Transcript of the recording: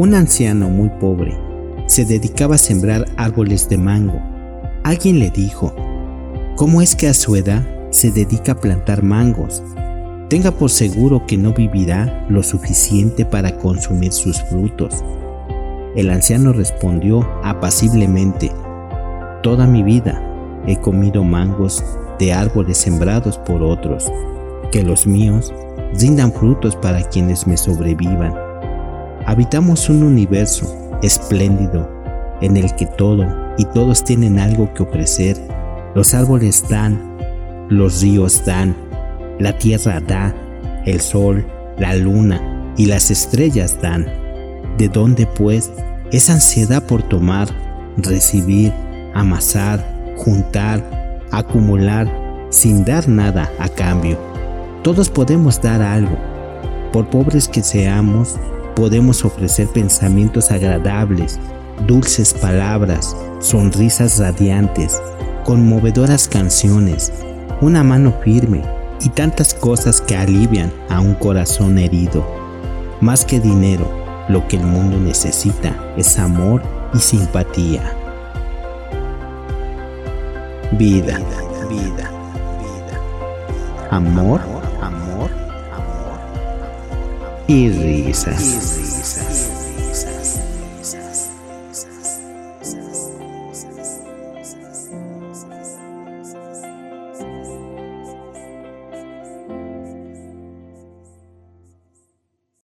Un anciano muy pobre se dedicaba a sembrar árboles de mango. Alguien le dijo, ¿cómo es que a su edad se dedica a plantar mangos? Tenga por seguro que no vivirá lo suficiente para consumir sus frutos. El anciano respondió apaciblemente, Toda mi vida he comido mangos de árboles sembrados por otros, que los míos rindan frutos para quienes me sobrevivan. Habitamos un universo espléndido en el que todo y todos tienen algo que ofrecer. Los árboles dan, los ríos dan, la tierra da, el sol, la luna y las estrellas dan. ¿De dónde pues esa ansiedad por tomar, recibir, amasar, juntar, acumular, sin dar nada a cambio? Todos podemos dar algo. Por pobres que seamos, podemos ofrecer pensamientos agradables, dulces palabras, sonrisas radiantes, conmovedoras canciones, una mano firme y tantas cosas que alivian a un corazón herido. Más que dinero, lo que el mundo necesita es amor y simpatía. Vida, vida, vida. Amor y risas.